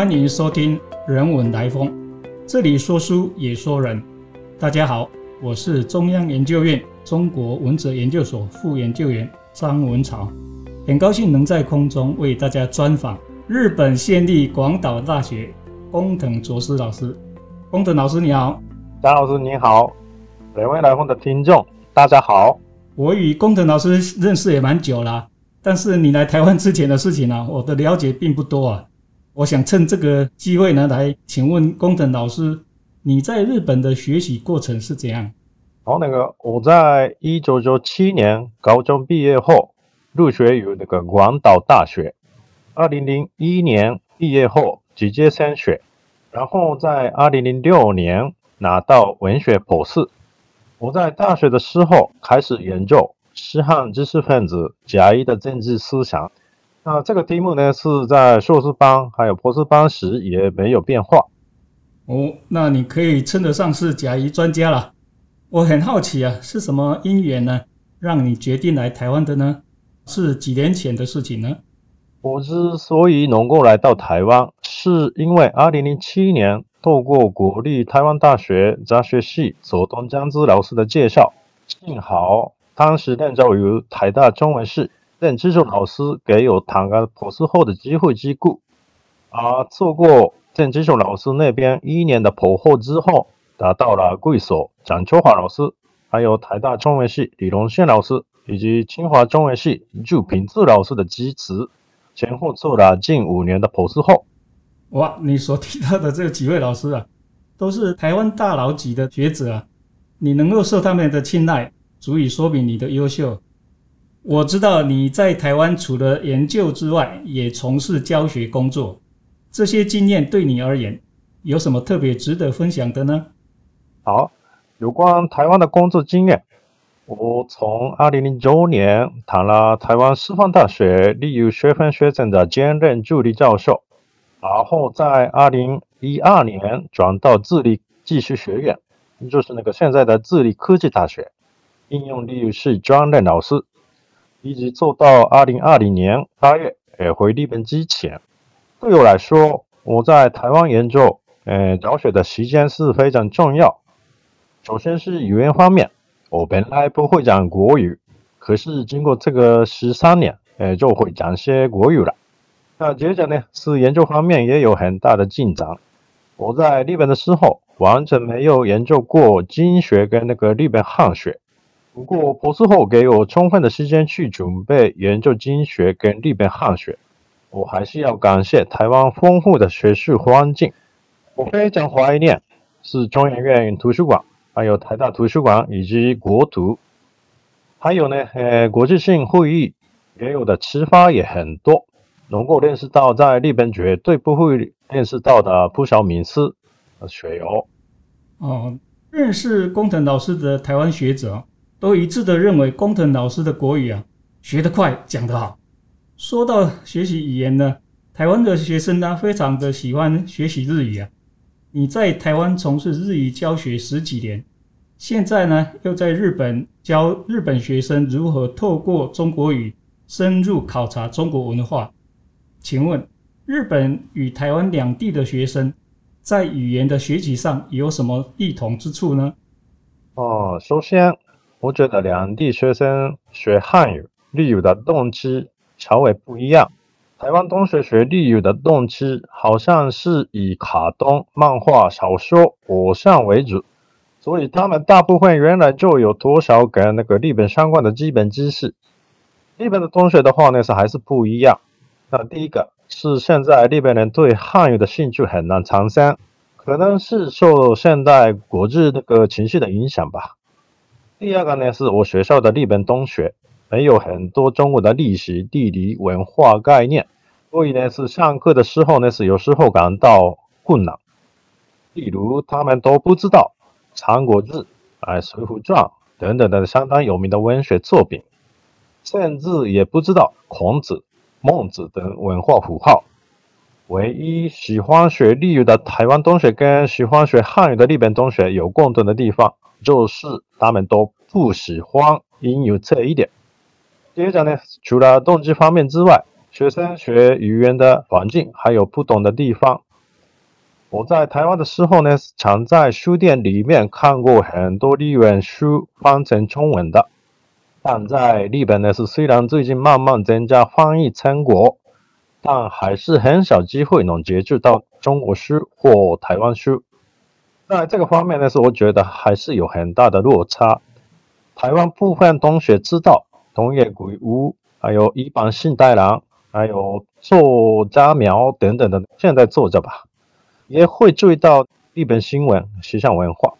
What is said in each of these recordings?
欢迎收听《人文来风》，这里说书也说人。大家好，我是中央研究院中国文哲研究所副研究员张文朝，很高兴能在空中为大家专访日本县立广岛大学工藤卓司老师。工藤老师你好，张老师你好，《人文来风》的听众大家好。我与工藤老师认识也蛮久了，但是你来台湾之前的事情呢，我的了解并不多啊。我想趁这个机会呢，来请问工藤老师，你在日本的学习过程是怎样？好，那个我在一九九七年高中毕业后入学于那个广岛大学，二零零一年毕业后直接升学，然后在二零零六年拿到文学博士。我在大学的时候开始研究西汉知识分子甲乙的政治思想。那这个题目呢，是在硕士班还有博士班时也没有变化。哦，那你可以称得上是甲乙专家了。我很好奇啊，是什么因缘呢，让你决定来台湾的呢？是几年前的事情呢？我之所以能够来到台湾，是因为2007年透过国立台湾大学杂学系佐藤江之老师的介绍，幸好当时任教于台大中文系。任技术老师给有谈个博士后的机会之故，而错过郑技术老师那边一年的博后之后，达到了贵所蒋秋华老师，还有台大中文系李荣宪老师以及清华中文系祝平志老师的支持，前后做了近五年的博士后。哇，你所提到的这几位老师啊，都是台湾大佬级的学者啊，你能够受他们的青睐，足以说明你的优秀。我知道你在台湾除了研究之外，也从事教学工作。这些经验对你而言有什么特别值得分享的呢？好，有关台湾的工作经验，我从2009年谈了台湾师范大学利用学分学程的兼任助理教授，然后在2012年转到智利技术学院，就是那个现在的智利科技大学应用利用系专任老师。一直做到二零二零年八月，呃，回日本之前，对我来说，我在台湾研究，呃，教学的时间是非常重要。首先是语言方面，我本来不会讲国语，可是经过这个十三年，呃，就会讲些国语了。那接着呢，是研究方面也有很大的进展。我在日本的时候，完全没有研究过经学跟那个日本汉学。不过博士后给我充分的时间去准备研究经学跟日本汉学，我还是要感谢台湾丰富的学术环境。我非常怀念是中研院图书馆，还有台大图书馆以及国图，还有呢，呃，国际性会议也有的启发也很多，能够认识到在日本绝对不会认识到的不少名词和学友。哦，认识工藤老师的台湾学者。都一致的认为，工藤老师的国语啊，学得快，讲得好。说到学习语言呢，台湾的学生呢，非常的喜欢学习日语啊。你在台湾从事日语教学十几年，现在呢，又在日本教日本学生如何透过中国语深入考察中国文化。请问，日本与台湾两地的学生在语言的学习上有什么异同之处呢？哦，首先。我觉得两地学生学汉语、日语的动机稍微不一样。台湾同学学日语的动机好像是以卡通、漫画、小说、偶像为主，所以他们大部分原来就有多少跟那个日本相关的基本知识。日本的同学的话呢是还是不一样。那第一个是现在日本人对汉语的兴趣很难产生，可能是受现代国际那个情绪的影响吧。第二个呢，是我学校的日本中学没有很多中国的历史、地理、文化概念，所以呢，是上课的时候呢，是有时候感到困难。例如，他们都不知道《三国志》、哎《水浒传》等等的相当有名的文学作品，甚至也不知道孔子、孟子等文化符号。唯一喜欢学日语的台湾同学跟喜欢学汉语的日本同学有共同的地方。就是他们都不喜欢英语这一点。接着呢，除了动机方面之外，学生学语言的环境还有不同的地方，我在台湾的时候呢，常在书店里面看过很多日文书翻成中文的。但在日本呢，是虽然最近慢慢增加翻译成果，但还是很少机会能接触到中国书或台湾书。在这个方面呢，是我觉得还是有很大的落差。台湾部分同学知道东野圭吾，还有一般信太郎，还有作家苗等等的现在作家吧。也会注意到日本新闻、时尚文化，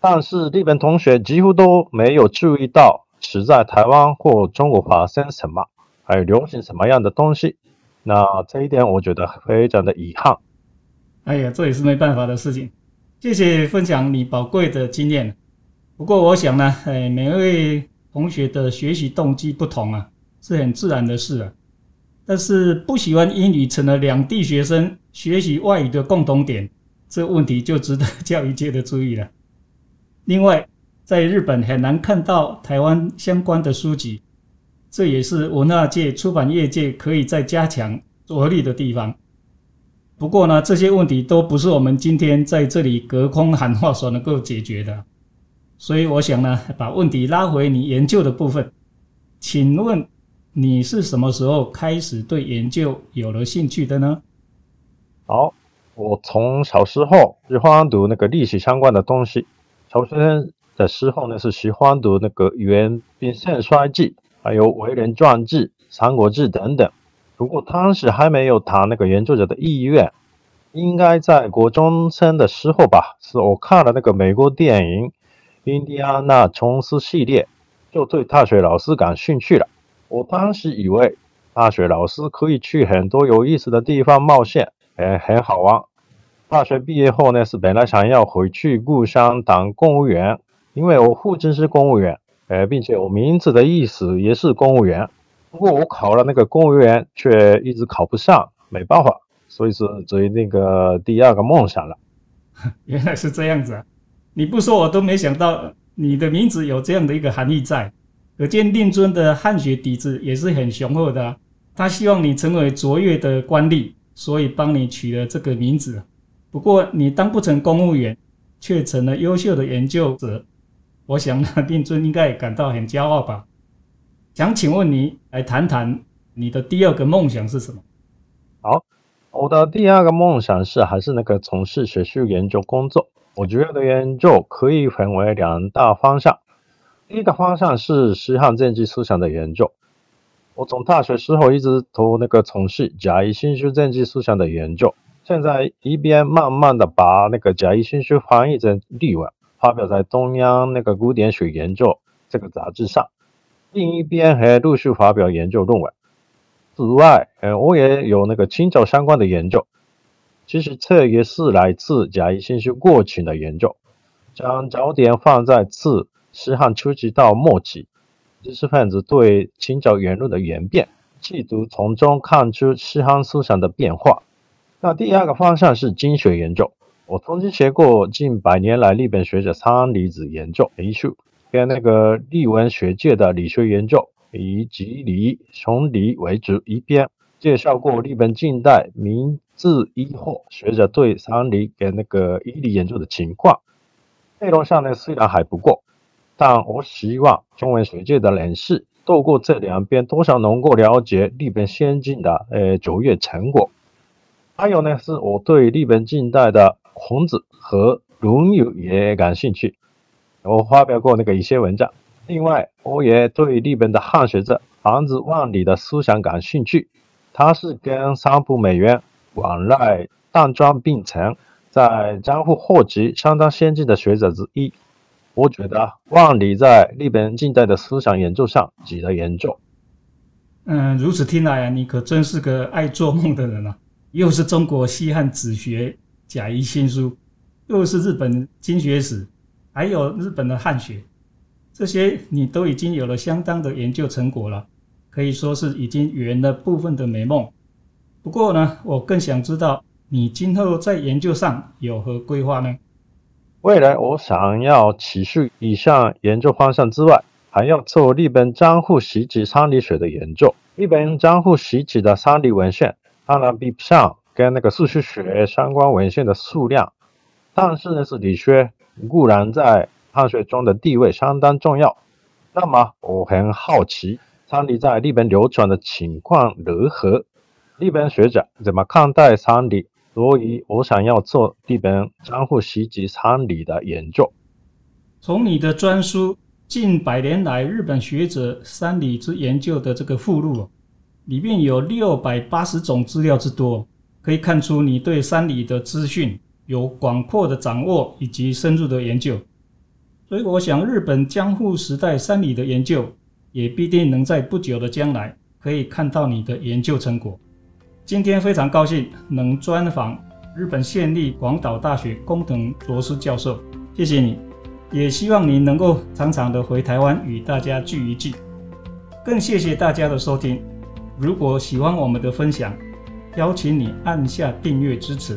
但是日本同学几乎都没有注意到是在台湾或中国发生什么，还有流行什么样的东西。那这一点我觉得非常的遗憾。哎呀，这也是没办法的事情。谢谢分享你宝贵的经验。不过我想呢，哎，每位同学的学习动机不同啊，是很自然的事啊。但是不喜欢英语成了两地学生学习外语的共同点，这问题就值得教育界的注意了。另外，在日本很难看到台湾相关的书籍，这也是文化界、出版业界可以再加强着力的地方。不过呢，这些问题都不是我们今天在这里隔空喊话所能够解决的。所以，我想呢，把问题拉回你研究的部分，请问。你是什么时候开始对研究有了兴趣的呢？好，我从小时候喜欢读那个历史相关的东西。小学生的时候呢，是喜欢读那个《元兵盛衰记》，还有《为人传记》《三国志》等等。不过当时还没有谈那个研究者的意愿，应该在国中生的时候吧，是我看了那个美国电影《印第安纳琼斯》系列，就对大学老师感兴趣了。我当时以为大学老师可以去很多有意思的地方冒险，哎，很好玩。大学毕业后呢，是本来想要回去故乡当公务员，因为我父亲是公务员，哎，并且我名字的意思也是公务员。不过我考了那个公务员，却一直考不上，没办法，所以是追那个第二个梦想了。原来是这样子啊！你不说我都没想到，你的名字有这样的一个含义在。可见令尊的汉学底子也是很雄厚的，他希望你成为卓越的官吏，所以帮你取了这个名字。不过你当不成公务员，却成了优秀的研究者，我想呢，令尊应该也感到很骄傲吧？想请问你来谈谈你的第二个梦想是什么？好，我的第二个梦想是还是那个从事学术研究工作。我主要的研究可以分为两大方向。第一个方向是西汉政治思想的研究。我从大学时候一直都那个从事假意新书政治思想的研究，现在一边慢慢的把那个假意新书翻译成例文，发表在中央那个古典学研究这个杂志上，另一边还陆续发表研究论文。此外，呃，我也有那个清朝相关的研究，其实这也是来自假意新书过程的研究，将焦点放在自西汉初期到末期，知识分子对清朝言论的演变，企图从中看出西汉思想的变化。那第二个方向是经学研究。我曾经学过近百年来日本学者三离子研究一书，跟那个日文学界的理学研究，以吉离、熊离为主。一边介绍过日本近代明治以后学者对三离跟那个一离研究的情况。内容上呢，虽然还不够。但我希望中文学界的人士透过这两边，多少能够了解日本先进的呃卓越成果。还有呢，是我对日本近代的孔子和论语也感兴趣，我发表过那个一些文章。另外，我也对日本的汉学者房子万里的思想感兴趣。他是跟三浦美元、往来淡庄并存，在江户后期相当先进的学者之一。我觉得万里在日本近代的思想研究上值得研究。嗯，如此听来，你可真是个爱做梦的人啊！又是中国西汉子学贾谊新书，又是日本经学史，还有日本的汉学，这些你都已经有了相当的研究成果了，可以说是已经圆了部分的美梦。不过呢，我更想知道你今后在研究上有何规划呢？未来我想要持续以上研究方向之外，还要做日本江户时期三理学的研究。日本江户时期的三理文献当然比不上跟那个数学学相关文献的数量，但是呢，是理学固然在汉学中的地位相当重要。那么我很好奇，三里在日本流传的情况如何？日本学者怎么看待三里？所以我想要做日本江户袭击三里的研究。从你的专书《近百年来日本学者三里之研究》的这个附录，里面有六百八十种资料之多。可以看出，你对山里的资讯有广阔的掌握以及深入的研究，所以我想，日本江户时代山里的研究也必定能在不久的将来可以看到你的研究成果。今天非常高兴能专访日本县立广岛大学工藤卓司教授，谢谢你，也希望你能够常常的回台湾与大家聚一聚。更谢谢大家的收听，如果喜欢我们的分享。邀请你按下订阅支持。